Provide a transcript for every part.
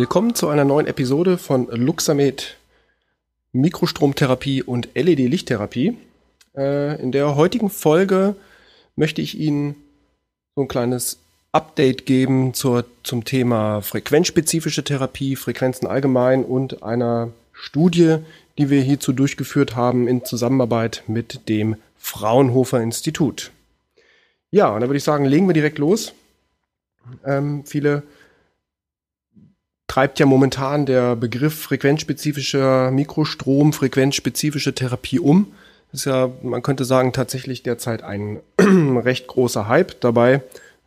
Willkommen zu einer neuen Episode von Luxamed Mikrostromtherapie und LED-Lichttherapie. Äh, in der heutigen Folge möchte ich Ihnen so ein kleines Update geben zur, zum Thema frequenzspezifische Therapie, Frequenzen allgemein und einer Studie, die wir hierzu durchgeführt haben in Zusammenarbeit mit dem Fraunhofer Institut. Ja, und dann würde ich sagen, legen wir direkt los. Ähm, viele treibt ja momentan der Begriff frequenzspezifischer Mikrostrom, frequenzspezifische Therapie um. Ist ja, man könnte sagen, tatsächlich derzeit ein recht großer Hype dabei.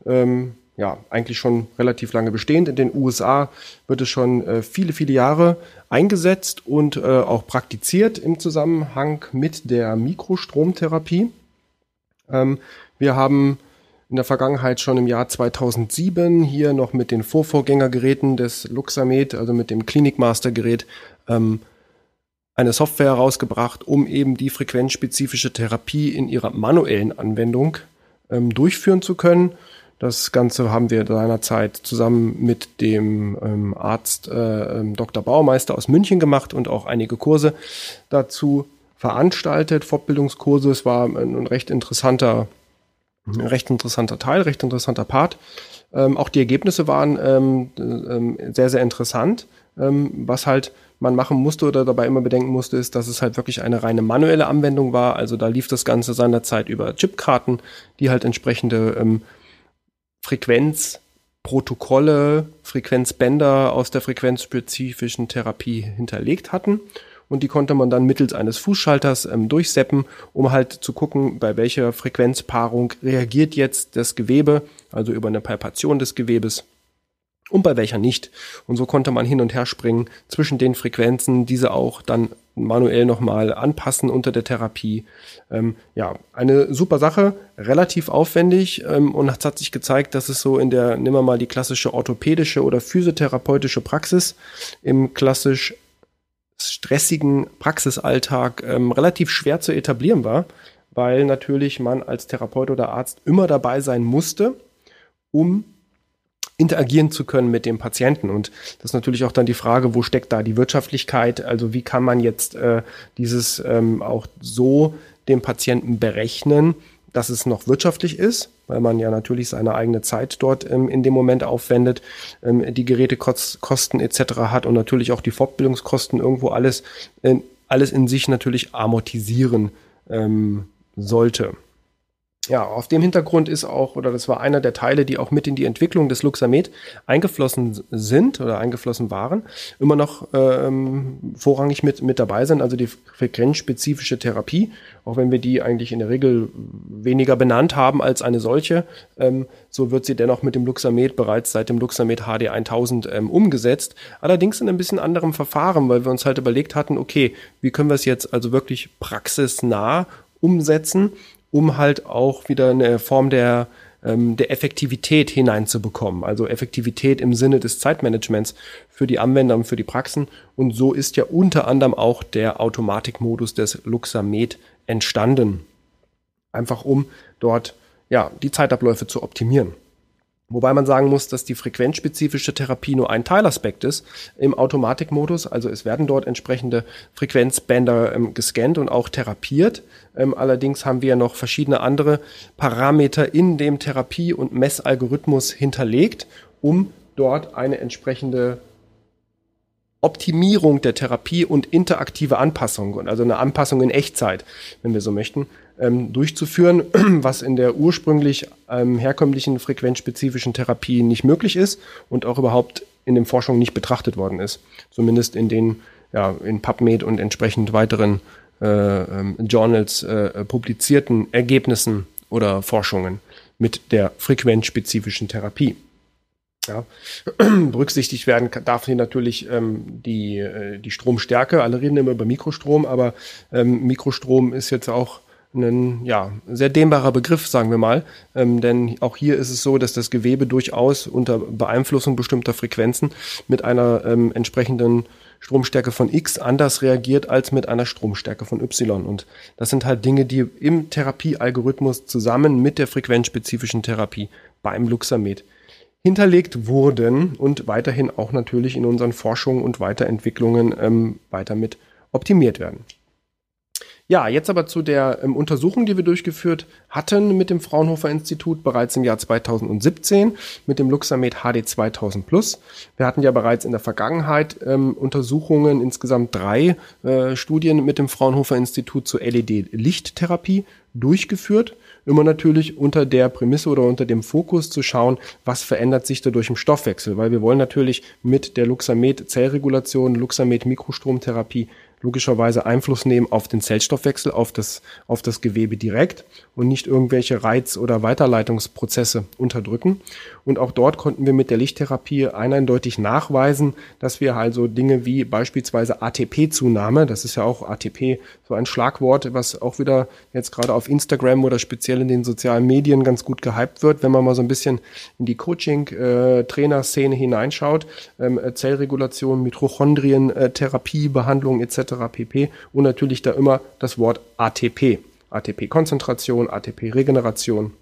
Ähm, ja, eigentlich schon relativ lange bestehend. In den USA wird es schon äh, viele, viele Jahre eingesetzt und äh, auch praktiziert im Zusammenhang mit der Mikrostromtherapie. Ähm, wir haben in der Vergangenheit schon im Jahr 2007 hier noch mit den Vorvorgängergeräten des Luxamed, also mit dem Klinikmaster-Gerät, ähm, eine Software herausgebracht, um eben die frequenzspezifische Therapie in ihrer manuellen Anwendung ähm, durchführen zu können. Das Ganze haben wir seinerzeit zusammen mit dem ähm, Arzt äh, ähm, Dr. Baumeister aus München gemacht und auch einige Kurse dazu veranstaltet, Fortbildungskurse. Es war ein recht interessanter recht interessanter Teil, recht interessanter Part. Ähm, auch die Ergebnisse waren ähm, ähm, sehr, sehr interessant. Ähm, was halt man machen musste oder dabei immer bedenken musste, ist, dass es halt wirklich eine reine manuelle Anwendung war. Also da lief das Ganze seinerzeit über Chipkarten, die halt entsprechende ähm, Frequenzprotokolle, Frequenzbänder aus der frequenzspezifischen Therapie hinterlegt hatten und die konnte man dann mittels eines Fußschalters ähm, durchseppen, um halt zu gucken, bei welcher Frequenzpaarung reagiert jetzt das Gewebe, also über eine Palpation des Gewebes und bei welcher nicht. Und so konnte man hin und her springen zwischen den Frequenzen, diese auch dann manuell nochmal anpassen unter der Therapie. Ähm, ja, eine super Sache, relativ aufwendig ähm, und es hat sich gezeigt, dass es so in der, nehmen wir mal die klassische orthopädische oder physiotherapeutische Praxis im klassisch stressigen Praxisalltag ähm, relativ schwer zu etablieren war, weil natürlich man als Therapeut oder Arzt immer dabei sein musste, um interagieren zu können mit dem Patienten. Und das ist natürlich auch dann die Frage, wo steckt da die Wirtschaftlichkeit? Also wie kann man jetzt äh, dieses ähm, auch so dem Patienten berechnen, dass es noch wirtschaftlich ist, weil man ja natürlich seine eigene Zeit dort ähm, in dem Moment aufwendet, ähm, die Gerätekosten etc. hat und natürlich auch die Fortbildungskosten irgendwo alles, äh, alles in sich natürlich amortisieren ähm, sollte ja, auf dem Hintergrund ist auch, oder das war einer der Teile, die auch mit in die Entwicklung des Luxamed eingeflossen sind oder eingeflossen waren, immer noch ähm, vorrangig mit, mit dabei sind, also die frequenzspezifische Therapie, auch wenn wir die eigentlich in der Regel weniger benannt haben als eine solche, ähm, so wird sie dennoch mit dem Luxamed bereits seit dem Luxamed HD 1000 ähm, umgesetzt, allerdings in ein bisschen anderem Verfahren, weil wir uns halt überlegt hatten, okay, wie können wir es jetzt also wirklich praxisnah umsetzen um halt auch wieder eine Form der, ähm, der Effektivität hineinzubekommen. Also Effektivität im Sinne des Zeitmanagements für die Anwender und für die Praxen. Und so ist ja unter anderem auch der Automatikmodus des Luxamed entstanden. Einfach um dort ja, die Zeitabläufe zu optimieren. Wobei man sagen muss, dass die frequenzspezifische Therapie nur ein Teilaspekt ist im Automatikmodus. Also es werden dort entsprechende Frequenzbänder ähm, gescannt und auch therapiert. Ähm, allerdings haben wir noch verschiedene andere Parameter in dem Therapie- und Messalgorithmus hinterlegt, um dort eine entsprechende Optimierung der Therapie und interaktive Anpassung also eine Anpassung in Echtzeit, wenn wir so möchten, ähm, durchzuführen, was in der ursprünglich ähm, herkömmlichen frequenzspezifischen Therapie nicht möglich ist und auch überhaupt in den Forschungen nicht betrachtet worden ist. Zumindest in den ja, in PubMed und entsprechend weiteren äh, ähm, Journals äh, publizierten Ergebnissen oder Forschungen mit der frequenzspezifischen Therapie. Ja. Berücksichtigt werden darf hier natürlich ähm, die, äh, die Stromstärke. Alle reden immer über Mikrostrom, aber ähm, Mikrostrom ist jetzt auch ein ja, sehr dehnbarer Begriff, sagen wir mal. Ähm, denn auch hier ist es so, dass das Gewebe durchaus unter Beeinflussung bestimmter Frequenzen mit einer ähm, entsprechenden Stromstärke von X anders reagiert als mit einer Stromstärke von Y. Und das sind halt Dinge, die im Therapiealgorithmus zusammen mit der frequenzspezifischen Therapie beim Luxamed hinterlegt wurden und weiterhin auch natürlich in unseren Forschungen und Weiterentwicklungen ähm, weiter mit optimiert werden. Ja, jetzt aber zu der ähm, Untersuchung, die wir durchgeführt hatten mit dem Fraunhofer Institut bereits im Jahr 2017 mit dem Luxamed HD 2000 Plus. Wir hatten ja bereits in der Vergangenheit ähm, Untersuchungen, insgesamt drei äh, Studien mit dem Fraunhofer Institut zur LED-Lichttherapie durchgeführt. Immer natürlich unter der Prämisse oder unter dem Fokus zu schauen, was verändert sich dadurch im Stoffwechsel, weil wir wollen natürlich mit der Luxamed Zellregulation, Luxamed Mikrostromtherapie logischerweise Einfluss nehmen auf den Zellstoffwechsel, auf das, auf das Gewebe direkt und nicht irgendwelche Reiz- oder Weiterleitungsprozesse unterdrücken. Und auch dort konnten wir mit der Lichttherapie eindeutig nachweisen, dass wir also Dinge wie beispielsweise ATP-Zunahme, das ist ja auch ATP, so ein Schlagwort, was auch wieder jetzt gerade auf Instagram oder speziell in den sozialen Medien ganz gut gehypt wird, wenn man mal so ein bisschen in die Coaching-Trainer-Szene hineinschaut, ähm, Zellregulation, Mitochondrien, äh, Behandlung etc pp. Und natürlich da immer das Wort ATP. ATP-Konzentration, ATP-Regeneration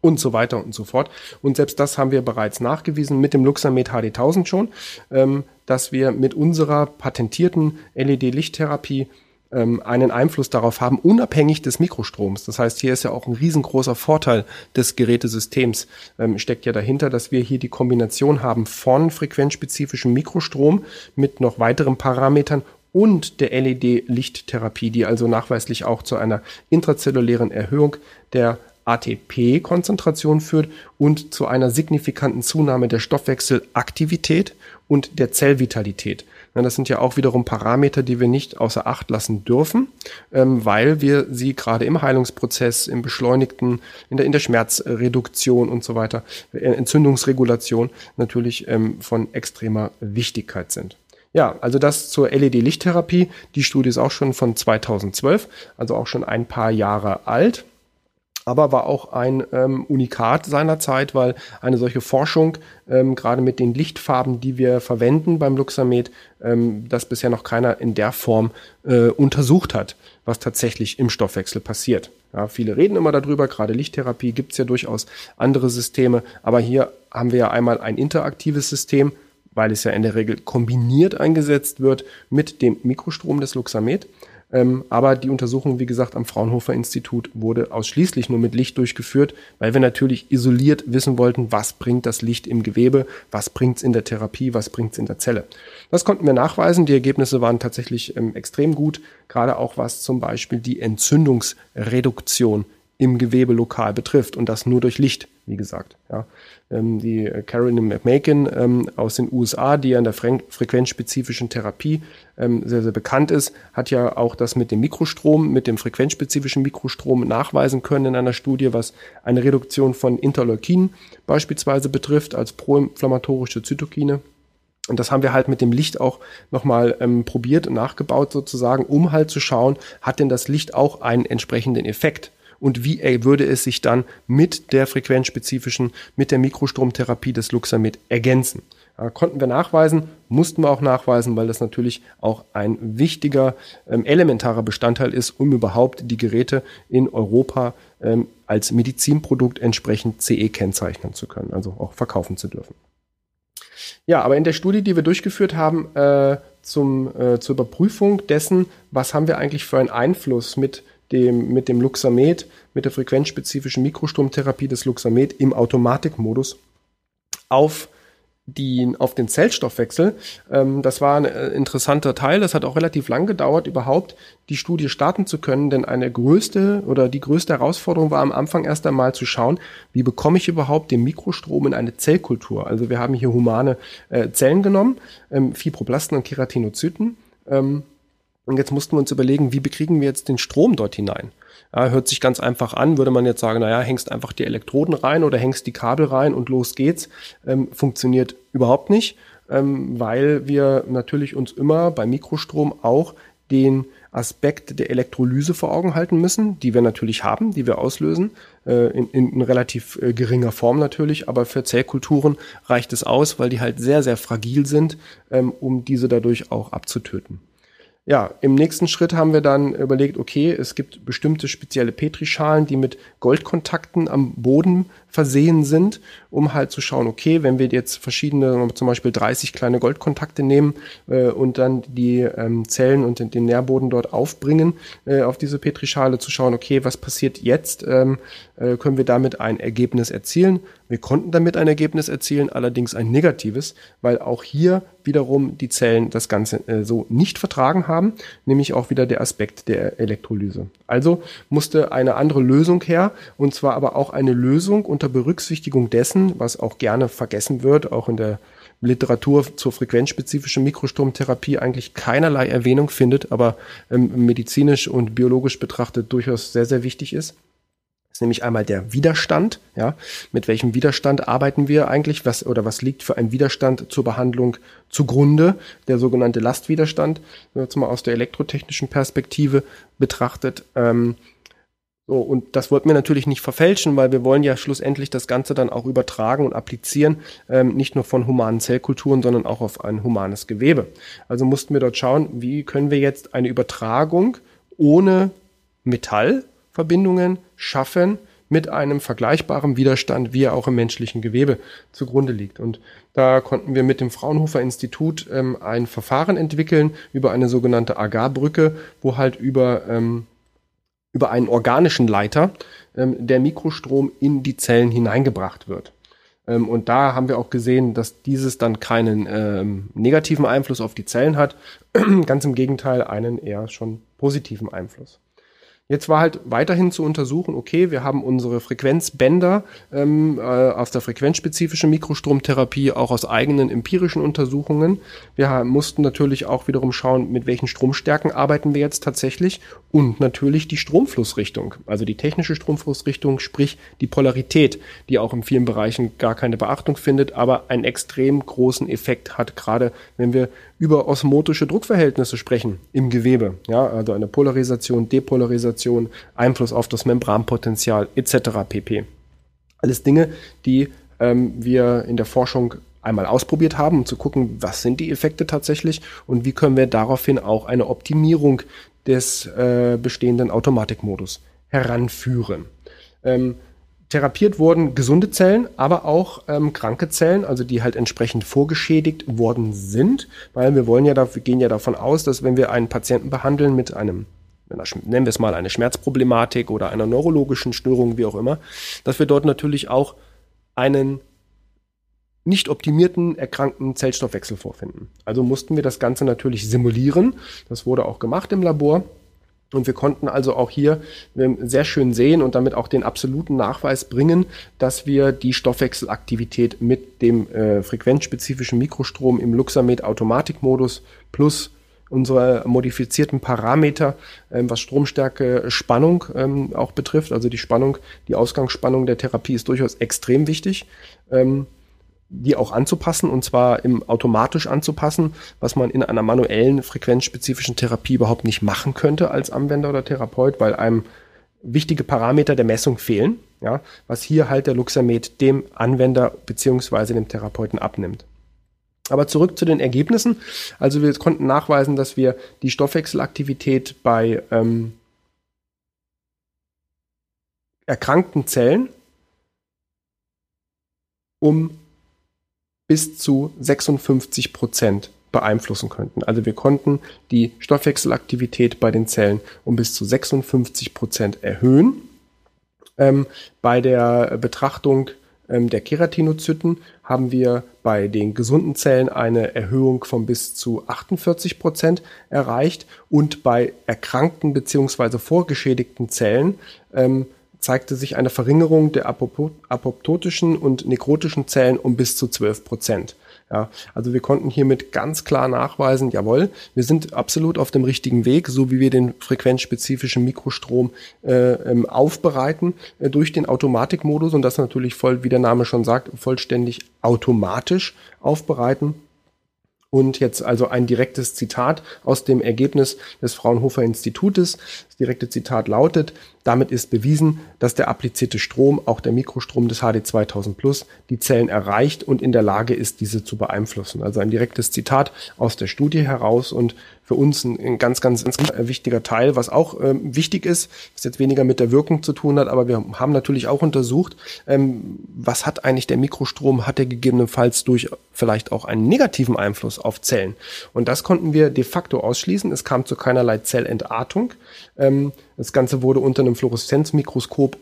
und so weiter und so fort. Und selbst das haben wir bereits nachgewiesen mit dem Luxamed HD 1000 schon, ähm, dass wir mit unserer patentierten LED-Lichttherapie ähm, einen Einfluss darauf haben, unabhängig des Mikrostroms. Das heißt, hier ist ja auch ein riesengroßer Vorteil des Gerätesystems, ähm, steckt ja dahinter, dass wir hier die Kombination haben von frequenzspezifischem Mikrostrom mit noch weiteren Parametern und der LED-Lichttherapie, die also nachweislich auch zu einer intrazellulären Erhöhung der ATP-Konzentration führt und zu einer signifikanten Zunahme der Stoffwechselaktivität und der Zellvitalität. Das sind ja auch wiederum Parameter, die wir nicht außer Acht lassen dürfen, ähm, weil wir sie gerade im Heilungsprozess, im Beschleunigten, in der, in der Schmerzreduktion und so weiter, äh, Entzündungsregulation natürlich ähm, von extremer Wichtigkeit sind. Ja, also das zur LED-Lichttherapie. Die Studie ist auch schon von 2012, also auch schon ein paar Jahre alt aber war auch ein ähm, Unikat seiner Zeit, weil eine solche Forschung, ähm, gerade mit den Lichtfarben, die wir verwenden beim Luxamed, ähm, das bisher noch keiner in der Form äh, untersucht hat, was tatsächlich im Stoffwechsel passiert. Ja, viele reden immer darüber, gerade Lichttherapie gibt's ja durchaus andere Systeme, aber hier haben wir ja einmal ein interaktives System, weil es ja in der Regel kombiniert eingesetzt wird mit dem Mikrostrom des Luxamed. Ähm, aber die Untersuchung, wie gesagt, am Fraunhofer Institut wurde ausschließlich nur mit Licht durchgeführt, weil wir natürlich isoliert wissen wollten, was bringt das Licht im Gewebe, was bringt es in der Therapie, was bringt es in der Zelle. Das konnten wir nachweisen. Die Ergebnisse waren tatsächlich ähm, extrem gut, gerade auch was zum Beispiel die Entzündungsreduktion im Gewebe lokal betrifft und das nur durch Licht, wie gesagt. Ja. Ähm, die Carolyn McMakin ähm, aus den USA, die ja in der frequenzspezifischen Therapie ähm, sehr, sehr bekannt ist, hat ja auch das mit dem Mikrostrom, mit dem frequenzspezifischen Mikrostrom nachweisen können in einer Studie, was eine Reduktion von Interleukinen beispielsweise betrifft als proinflammatorische Zytokine. Und das haben wir halt mit dem Licht auch nochmal ähm, probiert und nachgebaut sozusagen, um halt zu schauen, hat denn das Licht auch einen entsprechenden Effekt? Und wie würde es sich dann mit der frequenzspezifischen, mit der Mikrostromtherapie des Luxamid ergänzen. Ja, konnten wir nachweisen, mussten wir auch nachweisen, weil das natürlich auch ein wichtiger, ähm, elementarer Bestandteil ist, um überhaupt die Geräte in Europa ähm, als Medizinprodukt entsprechend CE kennzeichnen zu können, also auch verkaufen zu dürfen. Ja, aber in der Studie, die wir durchgeführt haben, äh, zum, äh, zur Überprüfung dessen, was haben wir eigentlich für einen Einfluss mit dem, mit dem Luxamed, mit der frequenzspezifischen Mikrostromtherapie des Luxamed im Automatikmodus auf die, auf den Zellstoffwechsel. Ähm, das war ein äh, interessanter Teil. Das hat auch relativ lang gedauert, überhaupt die Studie starten zu können, denn eine größte oder die größte Herausforderung war am Anfang erst einmal zu schauen, wie bekomme ich überhaupt den Mikrostrom in eine Zellkultur. Also wir haben hier humane äh, Zellen genommen, ähm, Fibroblasten und Keratinozyten. Ähm, und jetzt mussten wir uns überlegen, wie bekriegen wir jetzt den Strom dort hinein? Ja, hört sich ganz einfach an, würde man jetzt sagen, naja, hängst einfach die Elektroden rein oder hängst die Kabel rein und los geht's. Ähm, funktioniert überhaupt nicht, ähm, weil wir natürlich uns immer bei Mikrostrom auch den Aspekt der Elektrolyse vor Augen halten müssen, die wir natürlich haben, die wir auslösen, äh, in, in, relativ äh, geringer Form natürlich, aber für Zellkulturen reicht es aus, weil die halt sehr, sehr fragil sind, ähm, um diese dadurch auch abzutöten. Ja, im nächsten Schritt haben wir dann überlegt, okay, es gibt bestimmte spezielle Petrischalen, die mit Goldkontakten am Boden versehen sind, um halt zu schauen, okay, wenn wir jetzt verschiedene, zum Beispiel 30 kleine Goldkontakte nehmen äh, und dann die ähm, Zellen und den, den, Nährboden dort aufbringen äh, auf diese Petrischale, zu schauen, okay, was passiert jetzt, ähm, äh, können wir damit ein Ergebnis erzielen. Wir konnten damit ein Ergebnis erzielen, allerdings ein negatives, weil auch hier wiederum die Zellen das Ganze äh, so nicht vertragen haben, nämlich auch wieder der Aspekt der Elektrolyse. Also musste eine andere Lösung her, und zwar aber auch eine Lösung unter Berücksichtigung dessen, was auch gerne vergessen wird, auch in der Literatur zur frequenzspezifischen Mikrostromtherapie eigentlich keinerlei Erwähnung findet, aber ähm, medizinisch und biologisch betrachtet durchaus sehr, sehr wichtig ist ist nämlich einmal der Widerstand, ja, mit welchem Widerstand arbeiten wir eigentlich, was oder was liegt für ein Widerstand zur Behandlung zugrunde, der sogenannte Lastwiderstand, jetzt mal aus der elektrotechnischen Perspektive betrachtet. Ähm, so, und das wollten wir natürlich nicht verfälschen, weil wir wollen ja schlussendlich das Ganze dann auch übertragen und applizieren, ähm, nicht nur von humanen Zellkulturen, sondern auch auf ein humanes Gewebe. Also mussten wir dort schauen, wie können wir jetzt eine Übertragung ohne Metall, Verbindungen schaffen mit einem vergleichbaren Widerstand, wie er auch im menschlichen Gewebe zugrunde liegt. Und da konnten wir mit dem Fraunhofer Institut ähm, ein Verfahren entwickeln über eine sogenannte Agarbrücke, wo halt über, ähm, über einen organischen Leiter ähm, der Mikrostrom in die Zellen hineingebracht wird. Ähm, und da haben wir auch gesehen, dass dieses dann keinen ähm, negativen Einfluss auf die Zellen hat, ganz im Gegenteil einen eher schon positiven Einfluss. Jetzt war halt weiterhin zu untersuchen, okay, wir haben unsere Frequenzbänder ähm, äh, aus der frequenzspezifischen Mikrostromtherapie, auch aus eigenen empirischen Untersuchungen. Wir mussten natürlich auch wiederum schauen, mit welchen Stromstärken arbeiten wir jetzt tatsächlich und natürlich die Stromflussrichtung, also die technische Stromflussrichtung, sprich die Polarität, die auch in vielen Bereichen gar keine Beachtung findet, aber einen extrem großen Effekt hat, gerade wenn wir über osmotische Druckverhältnisse sprechen im Gewebe. Ja, also eine Polarisation, Depolarisation, Einfluss auf das Membranpotenzial etc. pp. Alles Dinge, die ähm, wir in der Forschung einmal ausprobiert haben, um zu gucken, was sind die Effekte tatsächlich und wie können wir daraufhin auch eine Optimierung des äh, bestehenden Automatikmodus heranführen. Ähm, therapiert wurden gesunde Zellen, aber auch ähm, kranke Zellen, also die halt entsprechend vorgeschädigt worden sind, weil wir wollen ja, da, wir gehen ja davon aus, dass wenn wir einen Patienten behandeln mit einem nennen wir es mal eine Schmerzproblematik oder einer neurologischen Störung, wie auch immer, dass wir dort natürlich auch einen nicht optimierten, erkrankten Zellstoffwechsel vorfinden. Also mussten wir das Ganze natürlich simulieren. Das wurde auch gemacht im Labor. Und wir konnten also auch hier sehr schön sehen und damit auch den absoluten Nachweis bringen, dass wir die Stoffwechselaktivität mit dem äh, frequenzspezifischen Mikrostrom im Luxamed-Automatikmodus plus unsere modifizierten Parameter, ähm, was Stromstärke, Spannung ähm, auch betrifft, also die Spannung, die Ausgangsspannung der Therapie ist durchaus extrem wichtig. Ähm, die auch anzupassen und zwar im automatisch anzupassen, was man in einer manuellen frequenzspezifischen Therapie überhaupt nicht machen könnte als Anwender oder Therapeut, weil einem wichtige Parameter der Messung fehlen, ja, was hier halt der Luxamed dem Anwender beziehungsweise dem Therapeuten abnimmt. Aber zurück zu den Ergebnissen. Also wir konnten nachweisen, dass wir die Stoffwechselaktivität bei ähm, erkrankten Zellen um bis zu 56 Prozent beeinflussen könnten. Also wir konnten die Stoffwechselaktivität bei den Zellen um bis zu 56 Prozent erhöhen. Ähm, bei der Betrachtung der Keratinozyten haben wir bei den gesunden Zellen eine Erhöhung von bis zu 48 Prozent erreicht und bei erkrankten bzw. vorgeschädigten Zellen ähm, zeigte sich eine Verringerung der apoptotischen und nekrotischen Zellen um bis zu 12 Prozent. Ja, also wir konnten hiermit ganz klar nachweisen, jawohl, wir sind absolut auf dem richtigen Weg, so wie wir den frequenzspezifischen Mikrostrom äh, ähm, aufbereiten äh, durch den Automatikmodus und das natürlich voll, wie der Name schon sagt, vollständig automatisch aufbereiten. Und jetzt also ein direktes Zitat aus dem Ergebnis des Fraunhofer Institutes. Das direkte Zitat lautet, damit ist bewiesen, dass der applizierte Strom, auch der Mikrostrom des HD 2000 Plus, die Zellen erreicht und in der Lage ist, diese zu beeinflussen. Also ein direktes Zitat aus der Studie heraus und für uns ein, ein ganz, ganz, ganz wichtiger Teil, was auch ähm, wichtig ist, was jetzt weniger mit der Wirkung zu tun hat, aber wir haben natürlich auch untersucht, ähm, was hat eigentlich der Mikrostrom, hat er gegebenenfalls durch vielleicht auch einen negativen Einfluss auf Zellen. Und das konnten wir de facto ausschließen. Es kam zu keinerlei Zellentartung. Ähm, das Ganze wurde unter einem Fluoreszenzmikroskop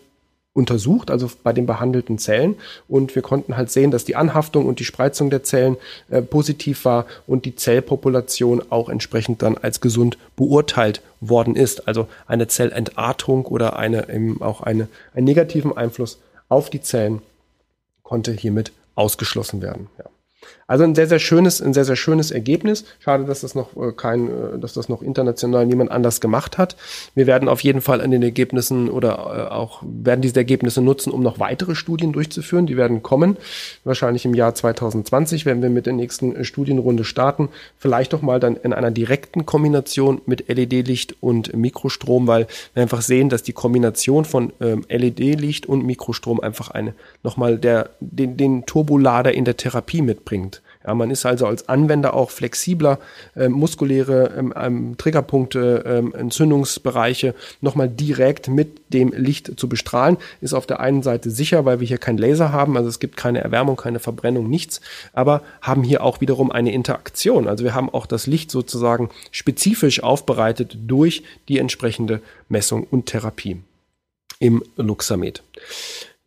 untersucht, also bei den behandelten Zellen. Und wir konnten halt sehen, dass die Anhaftung und die Spreizung der Zellen äh, positiv war und die Zellpopulation auch entsprechend dann als gesund beurteilt worden ist. Also eine Zellentartung oder eine, eben auch eine, einen negativen Einfluss auf die Zellen konnte hiermit ausgeschlossen werden. Ja. Also ein sehr, sehr schönes, ein sehr, sehr schönes Ergebnis. Schade, dass das noch äh, kein, äh, dass das noch international niemand anders gemacht hat. Wir werden auf jeden Fall an den Ergebnissen oder äh, auch werden diese Ergebnisse nutzen, um noch weitere Studien durchzuführen. Die werden kommen. Wahrscheinlich im Jahr 2020 werden wir mit der nächsten Studienrunde starten. Vielleicht doch mal dann in einer direkten Kombination mit LED-Licht und Mikrostrom, weil wir einfach sehen, dass die Kombination von ähm, LED-Licht und Mikrostrom einfach eine nochmal der, den, den Turbolader in der Therapie mitbringt. Ja, man ist also als Anwender auch flexibler, äh, muskuläre ähm, ähm, Triggerpunkte, ähm, Entzündungsbereiche nochmal direkt mit dem Licht zu bestrahlen. Ist auf der einen Seite sicher, weil wir hier keinen Laser haben, also es gibt keine Erwärmung, keine Verbrennung, nichts, aber haben hier auch wiederum eine Interaktion. Also wir haben auch das Licht sozusagen spezifisch aufbereitet durch die entsprechende Messung und Therapie im Luxamed.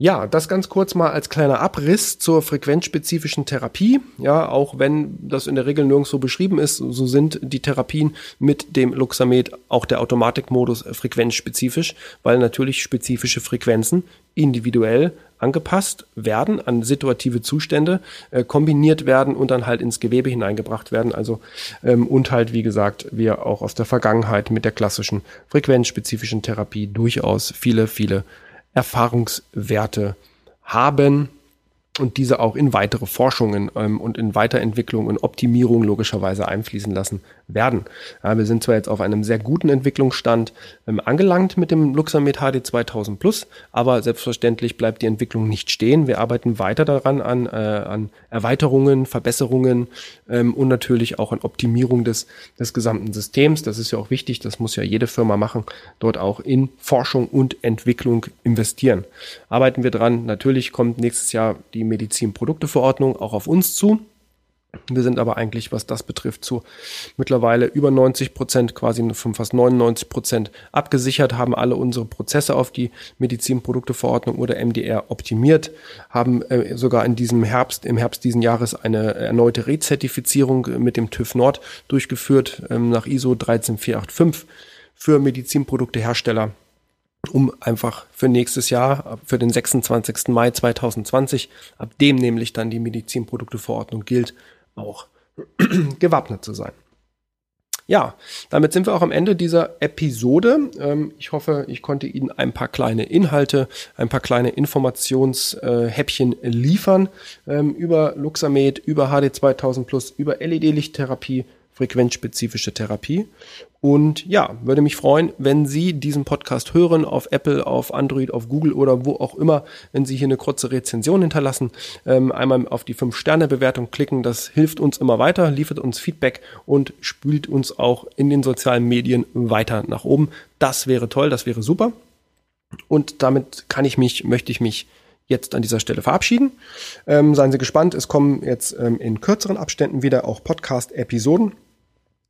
Ja, das ganz kurz mal als kleiner Abriss zur frequenzspezifischen Therapie. Ja, auch wenn das in der Regel nirgendwo beschrieben ist, so sind die Therapien mit dem Luxamed auch der Automatikmodus frequenzspezifisch, weil natürlich spezifische Frequenzen individuell angepasst werden an situative Zustände, äh, kombiniert werden und dann halt ins Gewebe hineingebracht werden. Also ähm, und halt, wie gesagt, wir auch aus der Vergangenheit mit der klassischen frequenzspezifischen Therapie durchaus viele, viele Erfahrungswerte haben und diese auch in weitere Forschungen ähm, und in Weiterentwicklung und Optimierung logischerweise einfließen lassen werden. Ja, wir sind zwar jetzt auf einem sehr guten Entwicklungsstand ähm, angelangt mit dem Luxamed HD 2000 Plus, aber selbstverständlich bleibt die Entwicklung nicht stehen. Wir arbeiten weiter daran an, äh, an Erweiterungen, Verbesserungen ähm, und natürlich auch an Optimierung des, des gesamten Systems. Das ist ja auch wichtig, das muss ja jede Firma machen, dort auch in Forschung und Entwicklung investieren. Arbeiten wir dran. Natürlich kommt nächstes Jahr die Medizinprodukteverordnung auch auf uns zu. Wir sind aber eigentlich, was das betrifft, zu mittlerweile über 90 Prozent, quasi von fast 99 Prozent abgesichert, haben alle unsere Prozesse auf die Medizinprodukteverordnung oder MDR optimiert, haben äh, sogar in diesem Herbst, im Herbst diesen Jahres eine erneute Rezertifizierung mit dem TÜV Nord durchgeführt, ähm, nach ISO 13485 für Medizinproduktehersteller um einfach für nächstes Jahr, für den 26. Mai 2020, ab dem nämlich dann die Medizinprodukteverordnung gilt, auch gewappnet zu sein. Ja, damit sind wir auch am Ende dieser Episode. Ähm, ich hoffe, ich konnte Ihnen ein paar kleine Inhalte, ein paar kleine Informationshäppchen liefern ähm, über Luxamed, über HD 2000 Plus, über LED-Lichttherapie, frequenzspezifische Therapie. Und ja, würde mich freuen, wenn Sie diesen Podcast hören auf Apple, auf Android, auf Google oder wo auch immer, wenn Sie hier eine kurze Rezension hinterlassen, ähm, einmal auf die 5-Sterne-Bewertung klicken. Das hilft uns immer weiter, liefert uns Feedback und spült uns auch in den sozialen Medien weiter nach oben. Das wäre toll, das wäre super. Und damit kann ich mich, möchte ich mich jetzt an dieser Stelle verabschieden. Ähm, seien Sie gespannt, es kommen jetzt ähm, in kürzeren Abständen wieder auch Podcast-Episoden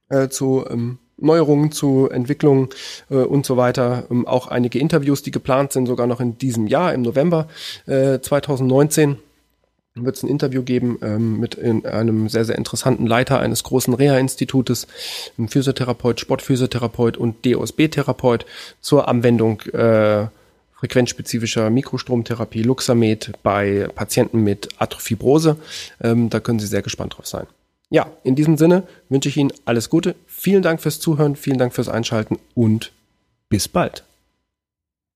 äh, zu ähm, Neuerungen, zu Entwicklungen äh, und so weiter. Ähm, auch einige Interviews, die geplant sind, sogar noch in diesem Jahr, im November äh, 2019 wird es ein Interview geben ähm, mit in einem sehr, sehr interessanten Leiter eines großen Reha-Institutes, einem Physiotherapeut, Sportphysiotherapeut und DOSB-Therapeut zur Anwendung äh, frequenzspezifischer Mikrostromtherapie Luxamed bei Patienten mit Arthrofibrose. Ähm, da können Sie sehr gespannt drauf sein. Ja, in diesem Sinne wünsche ich Ihnen alles Gute. Vielen Dank fürs Zuhören, vielen Dank fürs Einschalten und bis bald.